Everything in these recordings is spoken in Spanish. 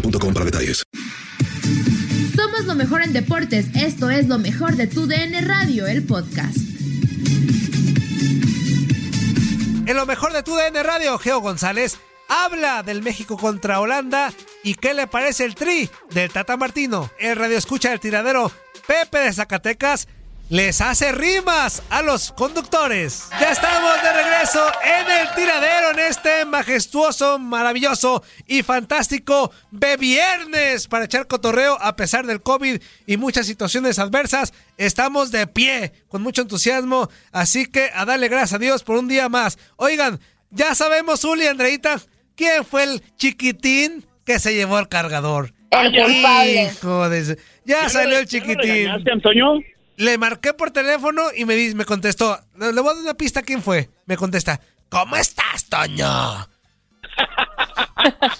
boostmobile.com para detalles. Somos lo mejor en deportes. Esto es lo mejor de tu DN Radio, el podcast. En lo mejor de tu DN Radio, Geo González habla del México contra Holanda y qué le parece el tri del Tata Martino. El radio escucha del tiradero Pepe de Zacatecas les hace rimas a los conductores. Ya estamos de regreso en el tiradero en este majestuoso, maravilloso y fantástico viernes para echar cotorreo a pesar del COVID y muchas situaciones adversas. Estamos de pie con mucho entusiasmo, así que a darle gracias a Dios por un día más. Oigan, ya sabemos, Uli y Andreita, quién fue el chiquitín que se llevó el cargador. El culpable. Hijo de- Ya salió el chiquitín. Antonio? Le marqué por teléfono y me, me contestó. Le voy a dar una pista quién fue. Me contesta. ¿Cómo estás, Toño?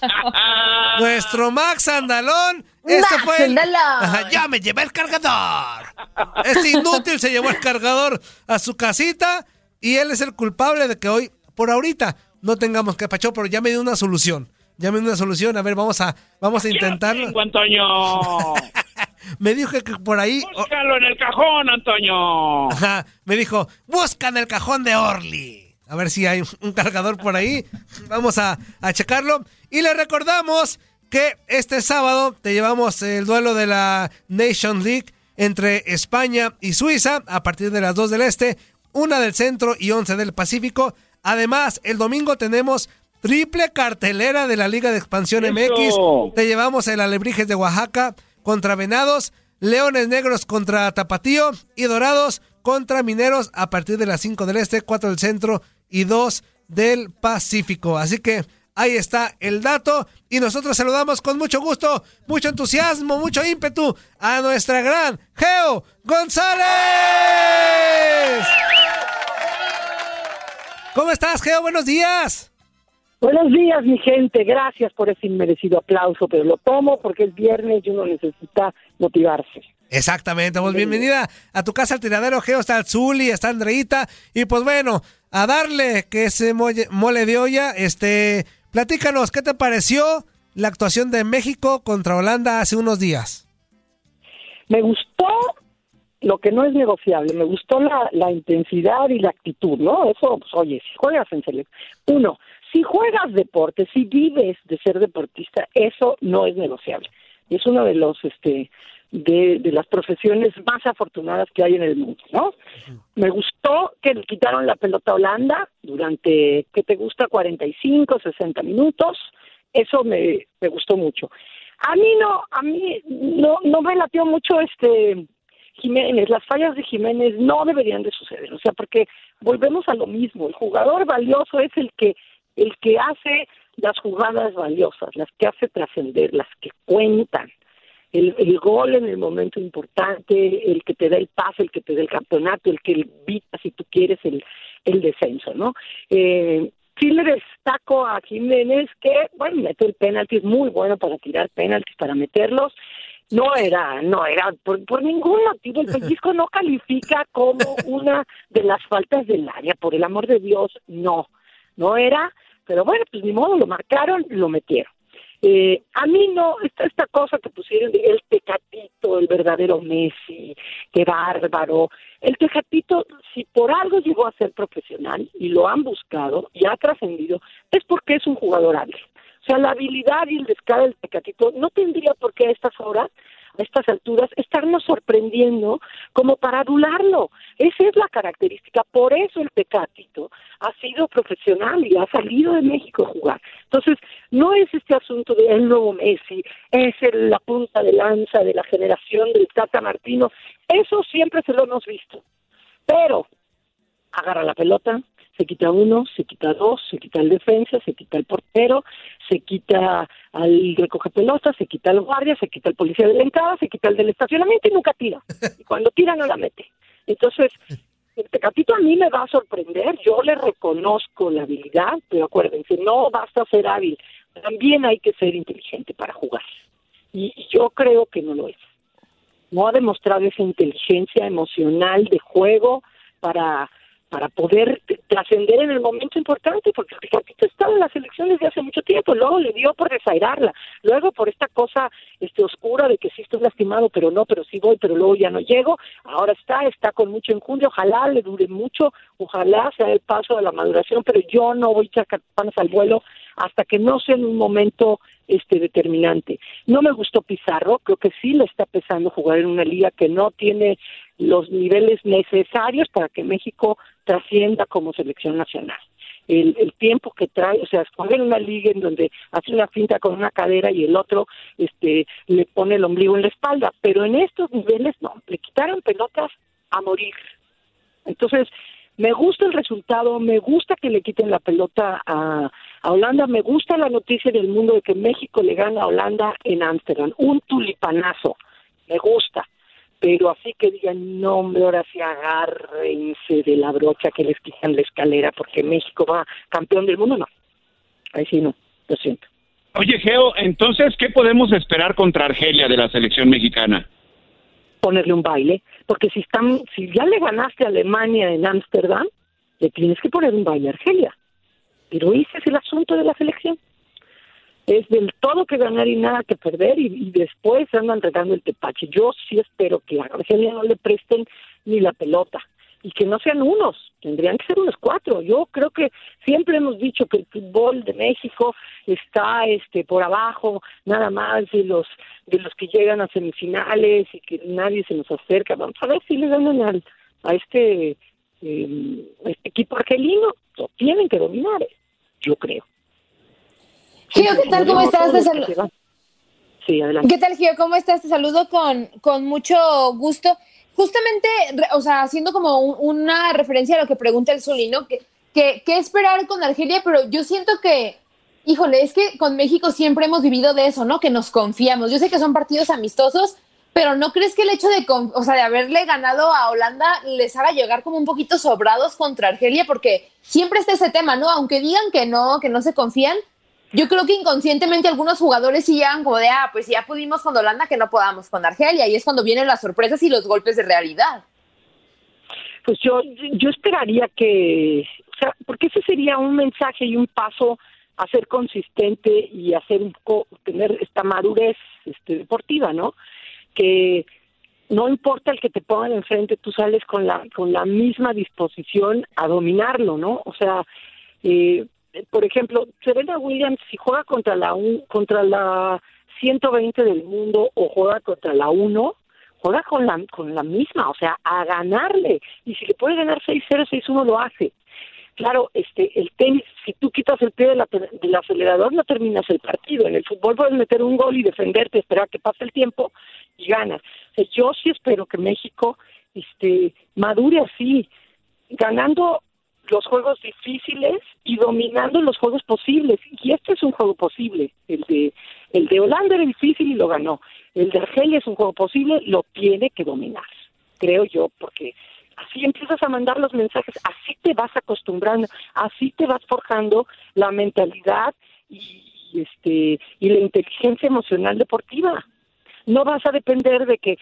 Nuestro Max Andalón. Este Max fue el- Andalón. Ajá, ya me llevé el cargador. Este inútil se llevó el cargador a su casita y él es el culpable de que hoy, por ahorita, no tengamos que pachó, pero ya me dio una solución. Dio una solución. A ver, vamos a, vamos a intentarlo. Tengo, Antonio. Me dijo que por ahí. Búscalo en el cajón, Antonio. Ajá, me dijo, busca en el cajón de Orly. A ver si hay un cargador por ahí. Vamos a, a checarlo. Y le recordamos que este sábado te llevamos el duelo de la Nation League entre España y Suiza a partir de las 2 del Este, una del Centro y 11 del Pacífico. Además, el domingo tenemos triple cartelera de la Liga de Expansión Eso. MX. Te llevamos el Alebrijes de Oaxaca contra Venados, Leones Negros contra Tapatío y Dorados contra Mineros a partir de las 5 del Este, 4 del Centro y 2 del Pacífico. Así que ahí está el dato y nosotros saludamos con mucho gusto, mucho entusiasmo, mucho ímpetu a nuestra gran Geo González. ¿Cómo estás, Geo? Buenos días. Buenos días, mi gente. Gracias por ese inmerecido aplauso, pero lo tomo porque es viernes y uno necesita motivarse. Exactamente, pues bienvenida a tu casa al tiradero Geo, está el Zuli, está Andreita, y pues bueno, a darle que ese mole de olla, este, platícanos, ¿qué te pareció la actuación de México contra Holanda hace unos días? Me gustó lo que no es negociable, me gustó la, la intensidad y la actitud, ¿no? Eso, pues, oye, si juegas en selección. Uno, si juegas deporte, si vives de ser deportista, eso no es negociable. Es uno de los, este, de, de las profesiones más afortunadas que hay en el mundo, ¿no? Me gustó que le quitaron la pelota a Holanda durante, ¿qué te gusta? 45, 60 minutos. eso me, me gustó mucho. A mí no, a mí no, no me latió mucho este Jiménez, las fallas de Jiménez no deberían de suceder, o sea, porque volvemos a lo mismo, el jugador valioso es el que el que hace las jugadas valiosas, las que hace trascender, las que cuentan. El, el, gol en el momento importante, el que te da el pase, el que te da el campeonato, el que evita, si tú quieres, el, el descenso, ¿no? Eh, sí le destaco a Jiménez que, bueno, mete el penalti, es muy bueno para tirar penaltis, para meterlos. No era, no era, por, por ningún motivo el pellizco no califica como una de las faltas del área, por el amor de Dios, no, no era, pero bueno, pues ni modo, lo marcaron, lo metieron. Eh, a mí no, esta, esta cosa que pusieron el tecatito, el verdadero Messi, qué bárbaro. El tecatito, si por algo llegó a ser profesional y lo han buscado y ha trascendido, es porque es un jugador hábil. O sea, la habilidad y el descaro del tecatito no tendría por qué a estas horas a estas alturas estarnos sorprendiendo como para adularlo. Esa es la característica. Por eso el Tecatito ha sido profesional y ha salido de México a jugar. Entonces, no es este asunto de el nuevo Messi, es la punta de lanza de la generación del Tata Martino. Eso siempre se lo hemos visto. Pero agarra la pelota, se quita uno, se quita dos, se quita el defensa, se quita el portero, se quita al recoge pelotas, se quita el guardia, se quita el policía de la entrada, se quita el del estacionamiento y nunca tira. Y cuando tira no la mete. Entonces, el Tecatito a mí me va a sorprender, yo le reconozco la habilidad, pero acuérdense, no basta ser hábil, también hay que ser inteligente para jugar. Y yo creo que no lo es. No ha demostrado esa inteligencia emocional de juego para para poder trascender en el momento importante, porque el Tecatito estaba en las elecciones de hace mucho tiempo, luego le dio por desairarla, luego por esta cosa este oscura de que sí estoy lastimado, pero no, pero sí voy, pero luego ya no llego, ahora está, está con mucho enjundia, ojalá le dure mucho, ojalá sea el paso de la maduración, pero yo no voy a echar al vuelo hasta que no sea en un momento este determinante. No me gustó Pizarro, creo que sí le está pesando jugar en una liga que no tiene los niveles necesarios para que México trascienda como selección nacional. El, el, tiempo que trae, o sea, escoger una liga en donde hace una finta con una cadera y el otro este le pone el ombligo en la espalda, pero en estos niveles no, le quitaron pelotas a morir. Entonces, me gusta el resultado, me gusta que le quiten la pelota a, a Holanda, me gusta la noticia del mundo de que México le gana a Holanda en Ámsterdam, un tulipanazo, me gusta pero así que digan, no, hombre, ahora sí agárrense de la brocha que les quitan la escalera porque México va campeón del mundo, no. Ahí sí no, lo siento. Oye, Geo, entonces, ¿qué podemos esperar contra Argelia de la selección mexicana? Ponerle un baile, porque si están, si ya le ganaste a Alemania en Ámsterdam, le tienes que poner un baile a Argelia. Pero ese es el asunto de la selección es del todo que ganar y nada que perder y, después andan regando el tepache. Yo sí espero que a Argelia no le presten ni la pelota y que no sean unos, tendrían que ser unos cuatro. Yo creo que siempre hemos dicho que el fútbol de México está este por abajo nada más de los de los que llegan a semifinales y que nadie se nos acerca. Vamos a ver si le ganan al, a este, eh, este equipo argelino. Lo tienen que dominar, eh, yo creo. Gio, ¿qué tal? ¿Cómo estás? Te saludo. Sí, adelante. ¿Qué tal, Gio? ¿Cómo estás? Te saludo con, con mucho gusto. Justamente, o sea, haciendo como una referencia a lo que pregunta el Zulino, que, que, ¿qué esperar con Argelia? Pero yo siento que, híjole, es que con México siempre hemos vivido de eso, ¿no? Que nos confiamos. Yo sé que son partidos amistosos, pero ¿no crees que el hecho de, o sea, de haberle ganado a Holanda les haga llegar como un poquito sobrados contra Argelia? Porque siempre está ese tema, ¿no? Aunque digan que no, que no se confían, yo creo que inconscientemente algunos jugadores sí llegan como de, ah, pues ya pudimos con Holanda, que no podamos con Argelia, y es cuando vienen las sorpresas y los golpes de realidad. Pues yo, yo esperaría que, o sea, porque ese sería un mensaje y un paso a ser consistente y hacer un tener esta madurez este, deportiva, ¿no? Que no importa el que te pongan enfrente, tú sales con la con la misma disposición a dominarlo, ¿no? O sea, eh, por ejemplo, Serena Williams si juega contra la un, contra la 120 del mundo o juega contra la 1, juega con la con la misma, o sea, a ganarle y si le puede ganar 6-0, 6-1 lo hace. claro, este, el tenis, si tú quitas el pie del acelerador, no terminas el partido. En el fútbol puedes meter un gol y defenderte, esperar que pase el tiempo y ganas. Yo sí espero que México este, madure así, ganando los juegos difíciles y dominando los juegos posibles. Y este es un juego posible. El de, el de Holanda era difícil y lo ganó. El de Argelia es un juego posible, lo tiene que dominar, creo yo, porque así empiezas a mandar los mensajes, así te vas acostumbrando, así te vas forjando la mentalidad y este y la inteligencia emocional deportiva. No vas a depender de que,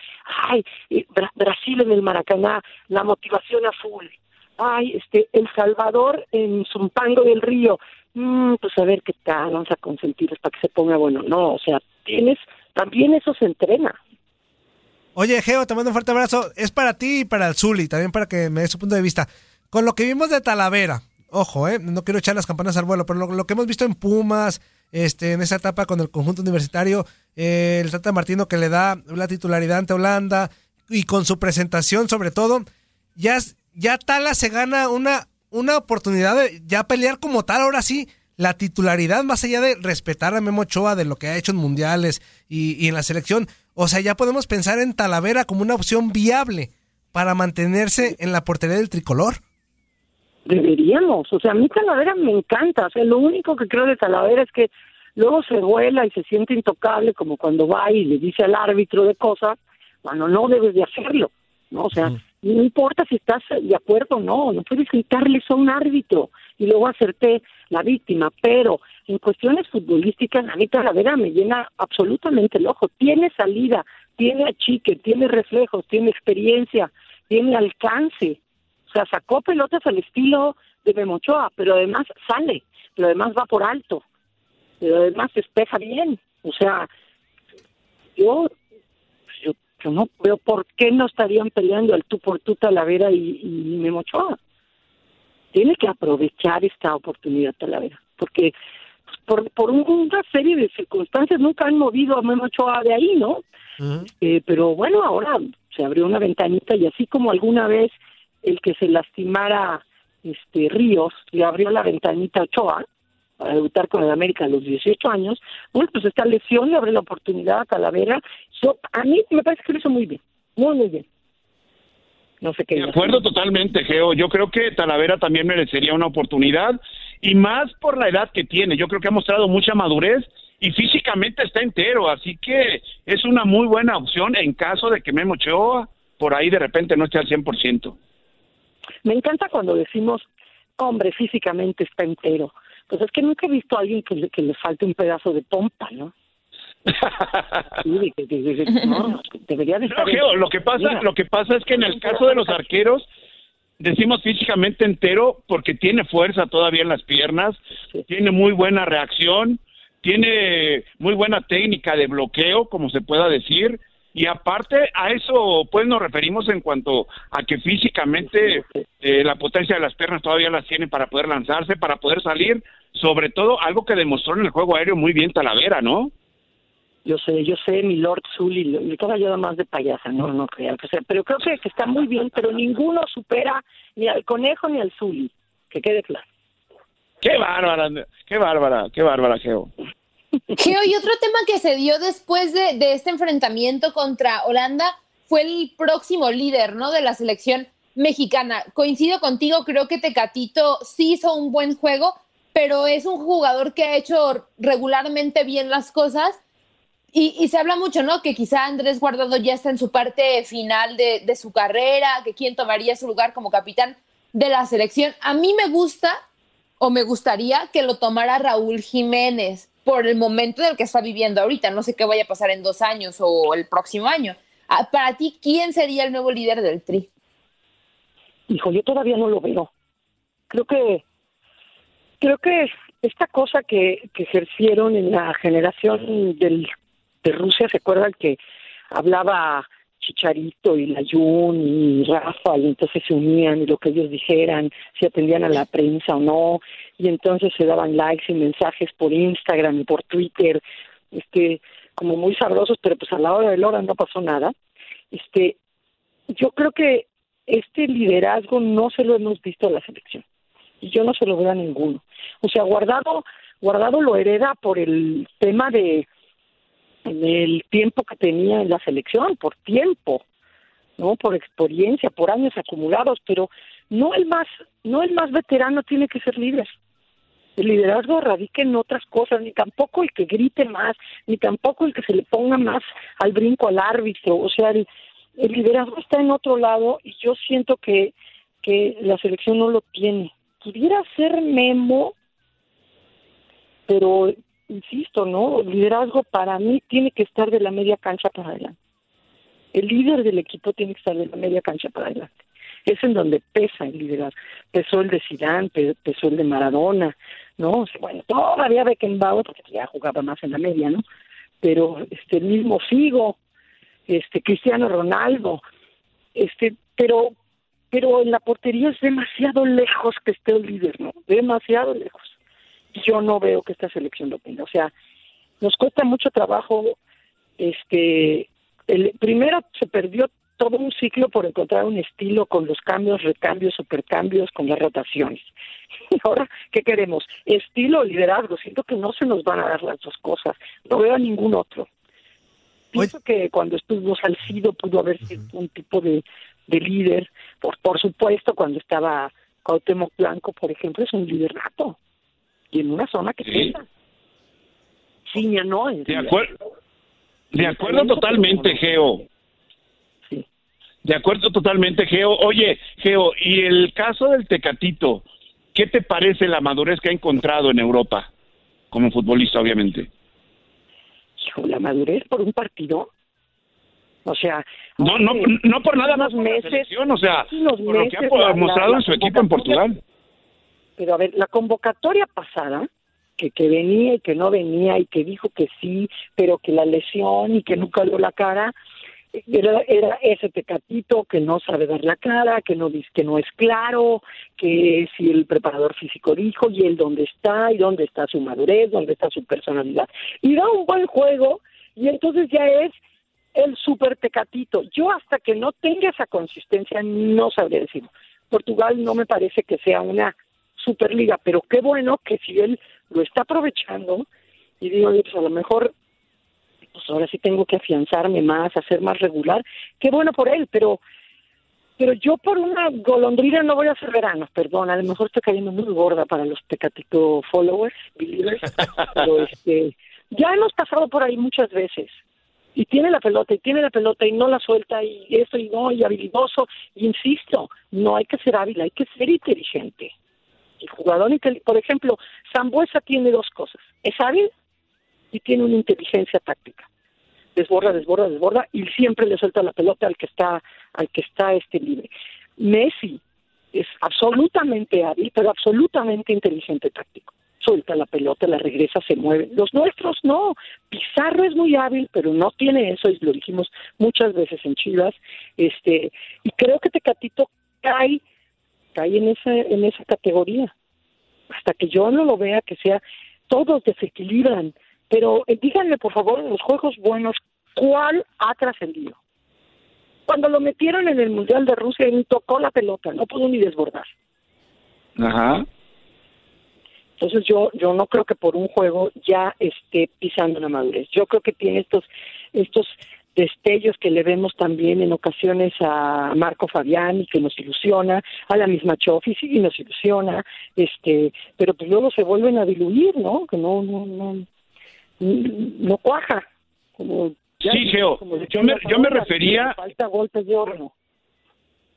ay, eh, Bra- Brasil en el Maracaná, la motivación a full. Ay, este, El Salvador en Zumpango del Río. Mm, pues a ver qué tal, vamos a consentirles para que se ponga bueno. No, o sea, tienes, también eso se entrena. Oye, Geo, te mando un fuerte abrazo. Es para ti y para el Zuli, también para que me des su punto de vista. Con lo que vimos de Talavera, ojo, eh, no quiero echar las campanas al vuelo, pero lo, lo que hemos visto en Pumas, este, en esa etapa con el conjunto universitario, eh, el Tata Martino que le da la titularidad ante Holanda y con su presentación sobre todo, ya, ya Tala se gana una, una oportunidad de ya pelear como tal, ahora sí, la titularidad, más allá de respetar a Memo Ochoa de lo que ha hecho en mundiales y, y en la selección, o sea, ya podemos pensar en Talavera como una opción viable para mantenerse en la portería del tricolor. Deberíamos, o sea, a mí Talavera me encanta, o sea, lo único que creo de Talavera es que luego se vuela y se siente intocable, como cuando va y le dice al árbitro de cosas, cuando no debes de hacerlo, ¿no? O sea, no importa si estás de acuerdo o no, no puedes gritarle a un árbitro y luego hacerte la víctima, pero en cuestiones futbolísticas, a mí Talavera me llena absolutamente el ojo, tiene salida, tiene achique, tiene reflejos, tiene experiencia, tiene alcance, o sea, sacó pelotas al estilo de Memochoa, pero además sale, pero además va por alto, pero además despeja bien. O sea, yo, yo, no veo por qué no estarían peleando el tú por tú Talavera y, y Memochoa. Tiene que aprovechar esta oportunidad Talavera, porque pues, por, por un- una serie de circunstancias nunca han movido a Memochoa de ahí, ¿no? Eh, pero bueno, ahora se abrió una ventanita y así como alguna vez el que se lastimara este Ríos le abrió la ventanita a Ochoa para debutar con el América a los 18 años, bueno, pues esta lesión le abre la oportunidad a Talavera. Yo, a mí me parece que lo hizo muy bien, muy, muy bien. No sé qué. De acuerdo totalmente, Geo. Yo creo que Talavera también merecería una oportunidad y más por la edad que tiene. Yo creo que ha mostrado mucha madurez y físicamente está entero, así que es una muy buena opción en caso de que Memo Ochoa por ahí de repente no esté al 100%. Me encanta cuando decimos, hombre, físicamente está entero. Pues es que nunca he visto a alguien que le, que le falte un pedazo de pompa, ¿no? Sí, de- de- de- de- no, debería de No, estar Geo, lo que pasa, Mira, lo que pasa es que en el caso de los arqueros decimos físicamente entero porque tiene fuerza todavía en las piernas, tiene muy buena reacción, tiene muy buena técnica de bloqueo, como se pueda decir, y aparte a eso pues nos referimos en cuanto a que físicamente eh, la potencia de las piernas todavía las tiene para poder lanzarse, para poder salir, sobre todo algo que demostró en el juego aéreo muy bien Talavera, ¿no? Yo sé, yo sé, mi Lord Zully, le toca yo más de payasa, no, no crean que sea, pero creo que, que está muy bien, pero ninguno supera ni al conejo ni al Zully, que quede claro. Qué bárbara, qué bárbara, qué bárbara, Geo. Geo, y otro tema que se dio después de, este enfrentamiento contra Holanda fue el próximo líder, ¿no? De la selección mexicana. Coincido contigo, creo que Tecatito sí hizo un buen juego, pero es un jugador que ha hecho regularmente bien las cosas. Y, se habla mucho, ¿no? Que quizá Andrés Guardado ya está en su parte final de su carrera, que quién tomaría su lugar como capitán de la selección. A mí me gusta o me gustaría que lo tomara Raúl Jiménez por el momento en el que está viviendo ahorita. No sé qué vaya a pasar en dos años o el próximo año. Ah, Para ti, ¿quién sería el nuevo líder del Tri? Hijo, yo todavía no lo veo. Creo que, creo que esta cosa que, que ejercieron en la generación del, de Rusia, ¿se acuerdan que hablaba Chicharito y Layún y Rafa y entonces se unían y lo que ellos dijeran, si atendían a la prensa o no, y entonces se daban likes y mensajes por Instagram y por Twitter, este, como muy sabrosos, pero pues a la hora de la hora no pasó nada. Este, yo creo que este liderazgo no se lo hemos visto a la selección. y yo no se lo veo a ninguno. O sea, Guardado, Guardado lo hereda por el tema de el tiempo que tenía en la selección, por tiempo, no por experiencia, por años acumulados, pero no el más, no el más veterano tiene que ser líder. El liderazgo radica en otras cosas, ni tampoco el que grite más, ni tampoco el que se le ponga más al brinco al árbitro. O sea, el, el liderazgo está en otro lado y yo siento que, que la selección no lo tiene. Pudiera ser Memo, pero insisto, ¿no? El liderazgo para mí tiene que estar de la media cancha para adelante. El líder del equipo tiene que estar de la media cancha para adelante es en donde pesa el liderazgo. Pesó el de Zidane, pesó el de Maradona, ¿no? bueno, todavía Beckenbauer, porque ya jugaba más en la media, ¿no? Pero este el mismo Figo, este Cristiano Ronaldo, este, pero pero en la portería es demasiado lejos que esté el líder, ¿no? Demasiado lejos. Yo no veo que esta selección lo tenga. O sea, nos cuesta mucho trabajo este el primero se perdió todo un ciclo por encontrar un estilo con los cambios, recambios, supercambios, con las rotaciones. Y ahora, ¿qué queremos? Estilo o liderazgo. Siento que no se nos van a dar las dos cosas. No veo a ningún otro. Pienso que cuando estuvo Salcido pudo haber sido un tipo de, de líder. Por, por supuesto, cuando estaba Cuauhtémoc Blanco, por ejemplo, es un líder nato. Y en una zona que sí. pesa. Ciña no. De, acuerdo. de acuerdo totalmente, Geo. De acuerdo totalmente, Geo. Oye, Geo, y el caso del Tecatito, ¿qué te parece la madurez que ha encontrado en Europa? Como futbolista, obviamente. la madurez por un partido. O sea, no, no, no por nada más meses, o sea, por lo que ha mostrado en su equipo en Portugal. Pero a ver, la convocatoria pasada, que, que venía y que no venía y que dijo que sí, pero que la lesión y que nunca dio la cara, era, era ese pecatito que no sabe dar la cara, que no que no es claro, que si el preparador físico dijo y él dónde está y dónde está su madurez, dónde está su personalidad. Y da un buen juego y entonces ya es el super pecatito. Yo hasta que no tenga esa consistencia no sabré decirlo. Portugal no me parece que sea una superliga, pero qué bueno que si él lo está aprovechando y digo, pues a lo mejor pues ahora sí tengo que afianzarme más, hacer más regular. Qué bueno por él, pero pero yo por una golondrina no voy a hacer verano, perdón, a lo mejor estoy cayendo muy gorda para los Tecatito followers, believers, pero este, ya hemos pasado por ahí muchas veces. Y tiene la pelota, y tiene la pelota, y no la suelta, y eso, y no, y habilidoso. insisto, no hay que ser hábil, hay que ser inteligente. Jugador, por ejemplo, Zambuesa tiene dos cosas. Es hábil y tiene una inteligencia táctica. Desborda, desborda, desborda y siempre le suelta la pelota al que está al que está este libre. Messi es absolutamente hábil, pero absolutamente inteligente táctico. Suelta la pelota, la regresa, se mueve. Los nuestros no. Pizarro es muy hábil, pero no tiene eso, y lo dijimos muchas veces en Chivas. Este, y creo que Tecatito cae, cae en esa, en esa categoría. Hasta que yo no lo vea que sea, todos desequilibran, pero eh, díganme, por favor, en los juegos buenos, ¿cuál ha trascendido? Cuando lo metieron en el Mundial de Rusia, ni tocó la pelota, no pudo ni desbordar. Ajá. Entonces yo yo no creo que por un juego ya esté pisando la madurez. Yo creo que tiene estos estos destellos que le vemos también en ocasiones a Marco Fabián que nos ilusiona, a la misma Chofi sí nos ilusiona, este, pero pues luego se vuelven a diluir, ¿no? Que no no no no cuaja. Como sí, Geo, yo me, yo me refería... Falta golpes de horno.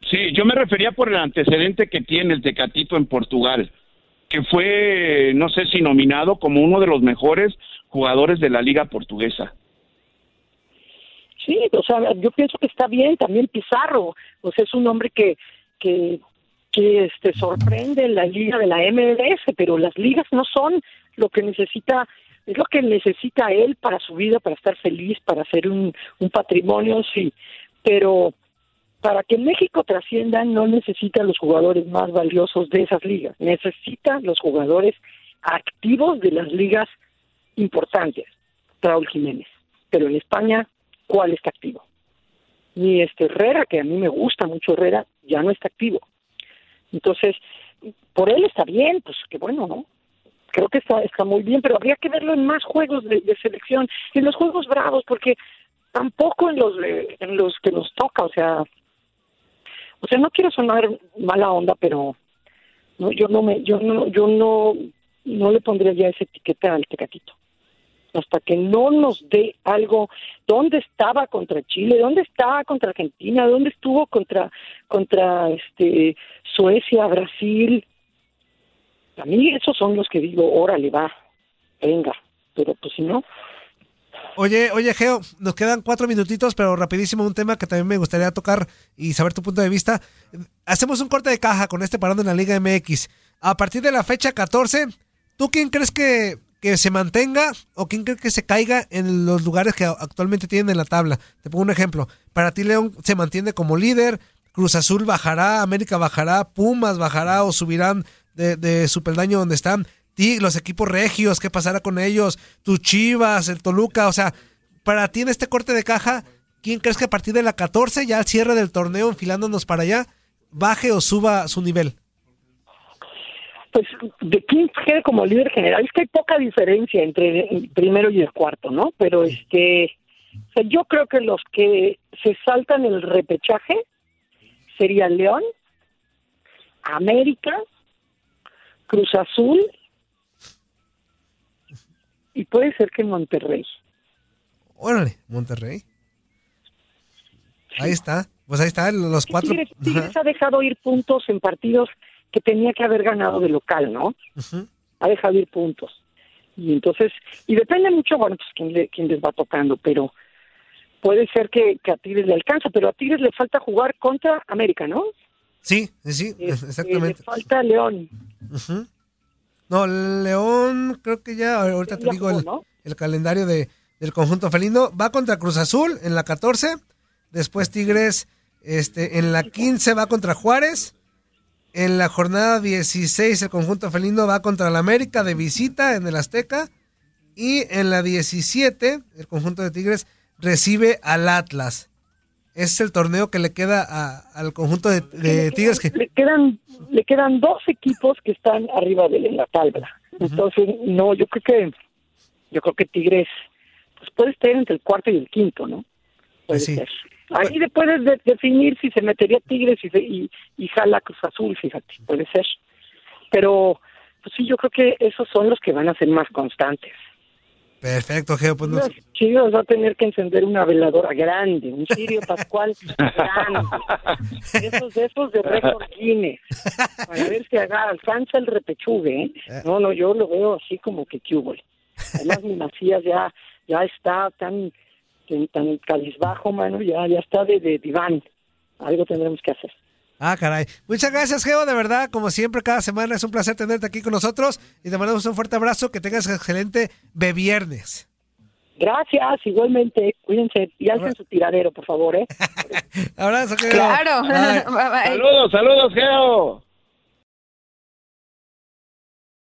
Sí, yo me refería por el antecedente que tiene el Tecatito en Portugal, que fue, no sé si nominado como uno de los mejores jugadores de la liga portuguesa. Sí, o sea, yo pienso que está bien, también Pizarro, sea, es un hombre que, que, que este, sorprende la liga de la MLS, pero las ligas no son lo que necesita es lo que necesita él para su vida, para estar feliz, para hacer un, un patrimonio, sí, pero para que México trascienda no necesita los jugadores más valiosos de esas ligas, necesita los jugadores activos de las ligas importantes, Raúl Jiménez. Pero en España, ¿cuál está activo? Ni este Herrera, que a mí me gusta mucho Herrera, ya no está activo. Entonces, por él está bien, pues qué bueno, ¿no? Creo que está, está muy bien, pero habría que verlo en más juegos de, selección, en los juegos bravos, porque tampoco en los en los que nos toca, o sea, o sea, no quiero sonar mala onda, pero no, yo no me, yo no, yo no, no le pondría ya esa etiqueta al Tecatito. Hasta que no nos dé algo, ¿dónde estaba contra Chile? ¿Dónde estaba contra Argentina? ¿Dónde estuvo contra, contra este Suecia, Brasil? A mí esos son los que digo, órale, va, venga. Pero pues si no, Oye, oye, Geo, nos quedan cuatro minutitos, pero rapidísimo un tema que también me gustaría tocar y saber tu punto de vista. Hacemos un corte de caja con este parando en la Liga MX. A partir de la fecha 14, ¿tú quién crees que, que se mantenga o quién crees que se caiga en los lugares que actualmente tienen en la tabla? Te pongo un ejemplo. Para ti, León se mantiene como líder, Cruz Azul bajará, América bajará, Pumas bajará o subirán de, de su peldaño donde están. Ti- los equipos regios, ¿qué pasará con ellos? Tus Chivas, el Toluca, o sea, para ti en este corte de caja, ¿quién crees que a partir de la 14, ya al cierre del torneo, enfilándonos para allá, baje o suba su nivel? Pues de quién quede como líder general, es que hay poca diferencia entre el primero y el cuarto, ¿no? Pero este, o sea, yo creo que los que se saltan el repechaje serían León, América, Cruz Azul y puede ser que Monterrey. Órale, Monterrey. Ahí está. Pues ahí están los cuatro. Tigres, Tigres ha dejado ir puntos en partidos que tenía que haber ganado de local, ¿no? Ha dejado ir puntos. Y entonces, y depende mucho, bueno, pues quién, le- quién les va tocando, pero puede ser que, que a Tigres le alcanza, pero a Tigres le falta jugar contra América, ¿no? Sí, sí, sí, Este, exactamente. Le falta León. No, León, creo que ya, ahorita te Ya digo jugó, el, ¿no? el calendario de, del conjunto felino. Va contra Cruz Azul en la 14, después Tigres este, en la 15 va contra Juárez, en la jornada 16 el conjunto felino va contra la América de visita en el Azteca y en la 17 el conjunto de Tigres recibe al Atlas. Es el torneo que le queda a- al conjunto de, de Tigres que... Le quedan, le quedan dos equipos que están arriba de él en la tabla. Entonces, no, yo creo que, yo creo que Tigres, pues puede estar entre el cuarto y el quinto, ¿no? Puede Pues sí. ser. Ahí de- puedes de- definir si se metería Tigres y, se- y, y jala Cruz Azul, fíjate, puede ser. Pero, pues sí, yo creo que esos son los que van a ser más constantes. Perfecto, Geo, pues nos- Chivas va a tener que encender una veladora grande, un Sirio Pascual grande, de esos, de esos de récord Guinness, para ver si haga, alcanza el repechugue, ¿eh? No, no, yo lo veo así como que cubol. Además, mi Macías ya, ya está tan, tan, tan cabizbajo, mano, ya, ya está de, de diván. Algo tendremos que hacer. Ah, caray. Muchas gracias, Geo, de verdad, como siempre, cada semana es un placer tenerte aquí con nosotros y te mandamos un fuerte abrazo, que tengas excelente viernes. Gracias, igualmente, cuídense y alcen su tiradero, por favor, ¿eh? Abrazo, Geo. Claro. Bye. Bye, bye. Saludos, saludos, Geo.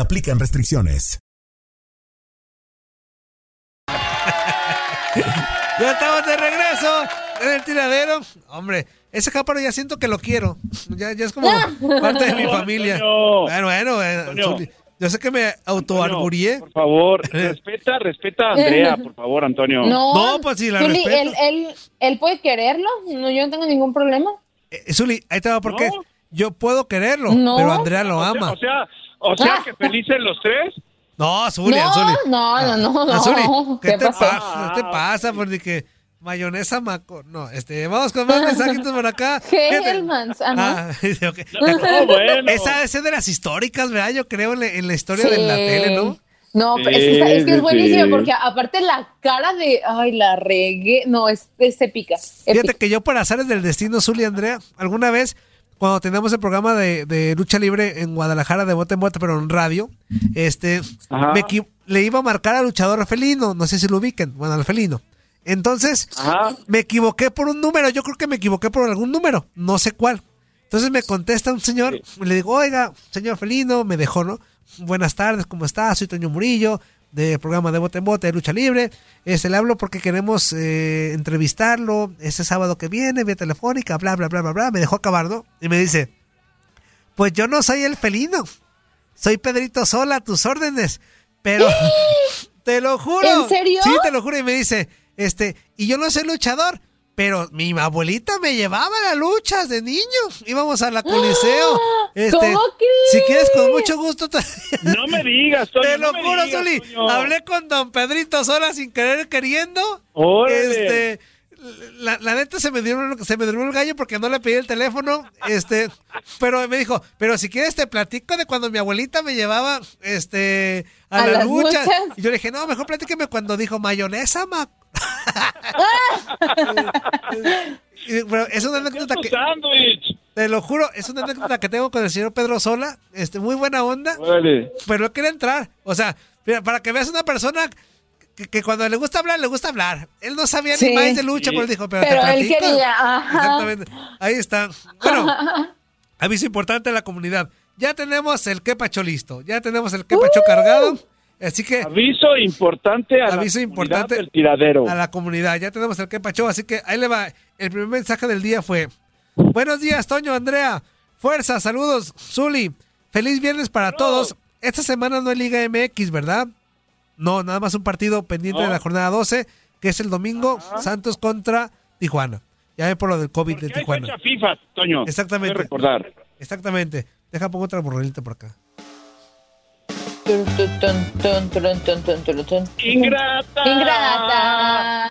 se aplican restricciones. Ya estamos de regreso en el tiradero. Hombre, ese cáparo ya siento que lo quiero. Ya, ya es como parte de mi familia. Antonio. Bueno, bueno, eh, Antonio. Yo sé que me autoargurié. Por favor, respeta, respeta a Andrea, por favor, Antonio. No, No, pues sí, la Zuli, respeto. él, él, él puede quererlo. No, yo no tengo ningún problema. Eh, Zuli, ahí te va porque yo puedo quererlo, No. pero Andrea lo O sea, ama. o sea, o sea que felices los tres. No, Zuli, no, Zuli. no, no, no, no. Ah, Zuli, ¿qué, ¿Qué te pasa? ¿Qué te pasa? Porque que mayonesa maco. No, este, vamos con más mensajitos por acá. Fíjate. Ajá. Ah, dice, ok. No, bueno. Esa es de las históricas, ¿verdad? Yo creo en la, en la historia Sí. de la tele, ¿no? No, pero es que, está- es, que es buenísimo porque aparte la cara de, ay, la regué, no, es, es épica. Fíjate épica. que yo por azares del destino, Zuli Andrea, alguna vez cuando teníamos el programa de, de lucha libre en Guadalajara de bote en bote, pero en radio, este, me le iba a marcar al luchador felino, no sé si lo ubiquen, bueno, al felino. Entonces, me equivoqué por un número, yo creo que me equivoqué por algún número, no sé cuál. Entonces me contesta un señor, le digo, oiga, señor felino, me dejó, ¿no? Buenas tardes, ¿cómo está? Soy Toño Murillo, del programa de Bote en Bote de Lucha Libre. Este, le hablo porque queremos eh, entrevistarlo ese sábado que viene, vía telefónica, bla, bla, bla, bla, bla. Me dejó acabar, ¿no? Y me dice, pues yo no soy el felino, soy Pedrito Sola, a tus órdenes. Pero, te lo juro. ¿En serio? Sí, te lo juro. Y me dice, este, y yo no soy luchador, pero mi abuelita me llevaba a las luchas de niño. Íbamos a la Coliseo. Este, ¿Cómo Si quieres, con mucho gusto. te- No me digas, Toño, Te lo no juro, digas, Zuli. Toño. Hablé con don Pedrito Sola sin querer queriendo. Órale. Este, la, la neta se me dio se me durmió el gallo porque no le pedí el teléfono. Este, pero me dijo, pero si quieres te platico de cuando mi abuelita me llevaba este a, ¿A luchas. luchas? Y yo le dije, no, mejor platíqueme cuando dijo mayonesa, ma. Pero es una anécdota que. Te lo juro, es una anécdota que tengo con el señor Pedro Sola. Este, muy buena onda. Órale. Pero no quería entrar. O sea, mira, para que veas una persona que, que cuando le gusta hablar, le gusta hablar. Él no sabía Sí. ni más de lucha, Sí. pero dijo, pero, Pero te él quería, ajá. Exactamente. Ahí está. Bueno, aviso importante a la comunidad. Ya tenemos el quepacho listo. Ya tenemos el quepacho cargado. Así que. Aviso importante a Aviso la importante comunidad del tiradero. a la comunidad. Ya tenemos el quepacho. Así que ahí le va. El primer mensaje del día fue: Buenos días, Toño, Andrea. Fuerza, saludos, Zuli. Feliz viernes para todos. Esta semana no hay Liga MX, ¿verdad? No, nada más un partido pendiente No. de la jornada 12, que es el domingo, Santos contra Tijuana. Ya ve por lo del COVID de Hay Tijuana. fecha FIFA, Toño. Exactamente. Hay que recordar. Exactamente. Deja pongo otra borrelita por acá. Ingrata. Ingrata.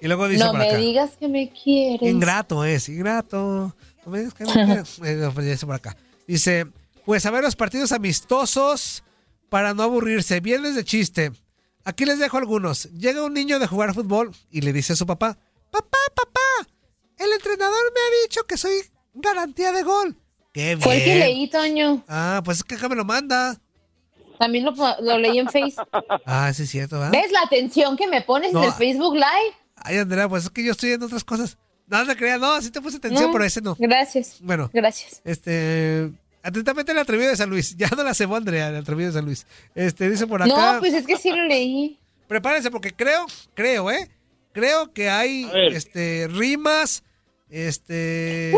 Y luego dice No por me acá. digas que me quieres. Ingrato es, ingrato. No me digas que no quieres. Eh, pues, dice por acá. Dice, pues a ver los partidos amistosos para no aburrirse. Viernes de chiste. Aquí les dejo algunos. Llega un niño de jugar fútbol y le dice a su papá, papá, papá, el entrenador me ha dicho que soy garantía de gol. Qué bien. Fue el que leí, Toño. Ah, pues es que acá me lo manda. También lo, lo leí en Face. Ah, sí es cierto, ¿verdad? ¿Ves la atención que me pones No. en el Facebook Live? Ay, Andrea, pues es que yo estoy en otras cosas. No, no creas, no, sí te puse atención, No, pero ese no. Gracias. Bueno. Gracias. Este. Atentamente el atrevido de San Luis. Ya no la cebó Andrea, el atrevido de San Luis. Este, dice por acá. No, pues es que sí lo leí. Prepárense porque creo, creo, ¿eh? Creo que hay este rimas, este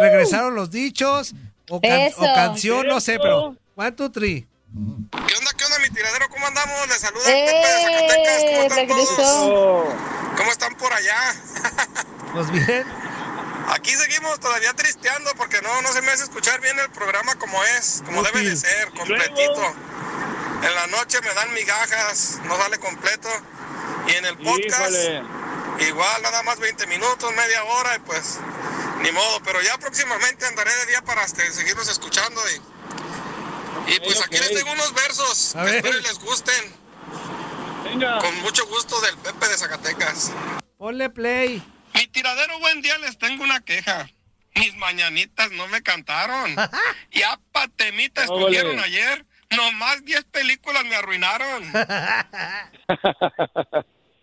regresaron los dichos o, can- Eso. o canción, no sé, pero one, two, three. ¿Cómo andamos? Les saluda ¡Eh! Pepe de Zacatecas. ¿Cómo están regresó. todos? ¿Cómo están por allá? ¿Pues bien? Aquí seguimos todavía tristeando porque no, no se me hace escuchar bien el programa como es, como debe de ser, completito. En la noche me dan migajas, no sale completo. Y en el podcast, Híjole. igual nada más 20 minutos, media hora y pues ni modo. Pero ya próximamente andaré de día para este, seguirlos escuchando y, y pues aquí les tengo unos versos A que ver. espero les gusten. Con mucho gusto del Pepe de Zacatecas. Ponle play. Mi tiradero buen día les tengo una queja. Mis mañanitas no me cantaron. y a patemita Óvole. ayer. Nomás 10 películas me arruinaron.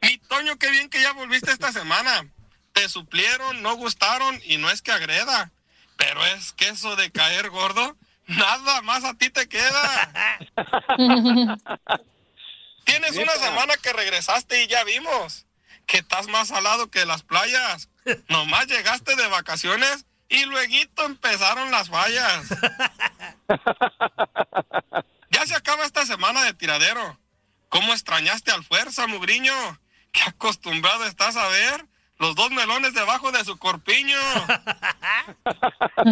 Mi Toño, qué bien que ya volviste esta semana. Te suplieron, no gustaron y no es que agreda. Pero es que eso de caer gordo, nada más a ti te queda. Tienes una semana que regresaste y ya vimos que estás más salado que las playas. Nomás llegaste de vacaciones y luego empezaron las fallas. Ya se acaba esta semana de tiradero. ¿Cómo extrañaste al fuerza, mugriño? Qué acostumbrado estás a ver los dos melones debajo de su corpiño.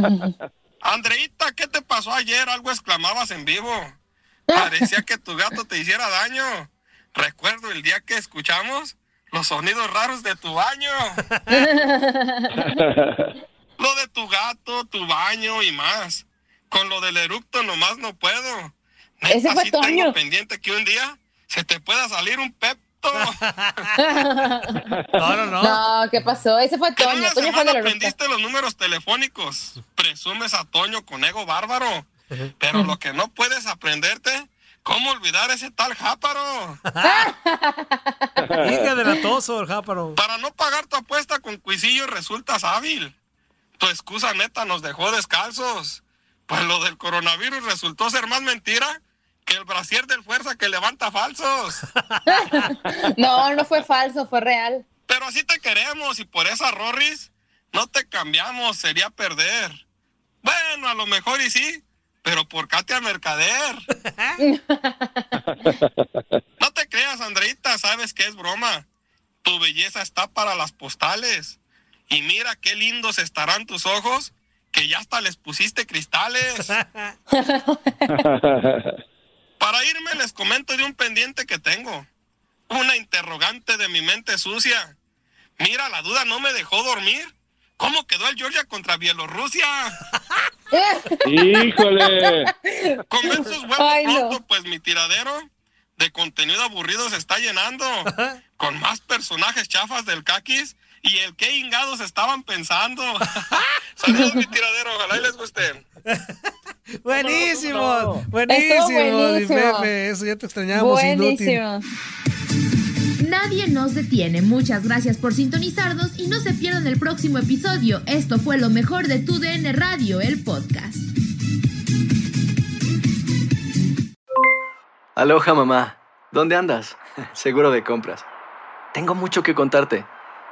Andreita, ¿qué te pasó ayer? Algo exclamabas en vivo. Parecía que tu gato te hiciera daño. Recuerdo el día que escuchamos los sonidos raros de tu baño. Lo de tu gato, tu baño y más. Con lo del eructo nomás no puedo. Neta, Ese fue sí tengo pendiente que un día se te pueda salir un pep. No, no, no. No, ¿qué pasó? Ese fue Toño. Toño fue de la aprendiste los números telefónicos. Presumes a Toño con ego bárbaro. Pero lo que no puedes aprenderte, ¿cómo olvidar ese tal jáparo? Hija de latoso, el jáparo. Para no pagar tu apuesta con cuisillo resultas hábil. Tu excusa neta nos dejó descalzos. Pues lo del coronavirus resultó ser más mentira que el brasier del fuerza que levanta falsos. No, no fue falso, fue real. Pero así te queremos y por esa Rorris no te cambiamos, sería perder. Bueno, a lo mejor y sí, pero por Katia Mercader. No te creas, Andreita, sabes que es broma. Tu belleza está para las postales. Y mira qué lindos estarán tus ojos, que ya hasta les pusiste cristales. Para irme les comento de un pendiente que tengo. Una interrogante de mi mente sucia. Mira, la duda no me dejó dormir. ¿Cómo quedó el Georgia contra Bielorrusia? ¡Híjole! Con esos huevos Ay, no. pronto, pues mi tiradero de contenido aburrido se está llenando. Con más personajes chafas del caquis y el qué ingados estaban pensando. Saludos, mi tiradero, ojalá y les guste. Buenísimo, buenísimo, mi buenísimo. Pepe. Eso ya te extrañamos, inútil. Buenísimo. Nadie nos detiene. Muchas gracias por sintonizarnos y no se pierdan el próximo episodio. Esto fue lo mejor de Tu DN Radio, el podcast. Aloha mamá, ¿dónde andas? Seguro de compras. Tengo mucho que contarte.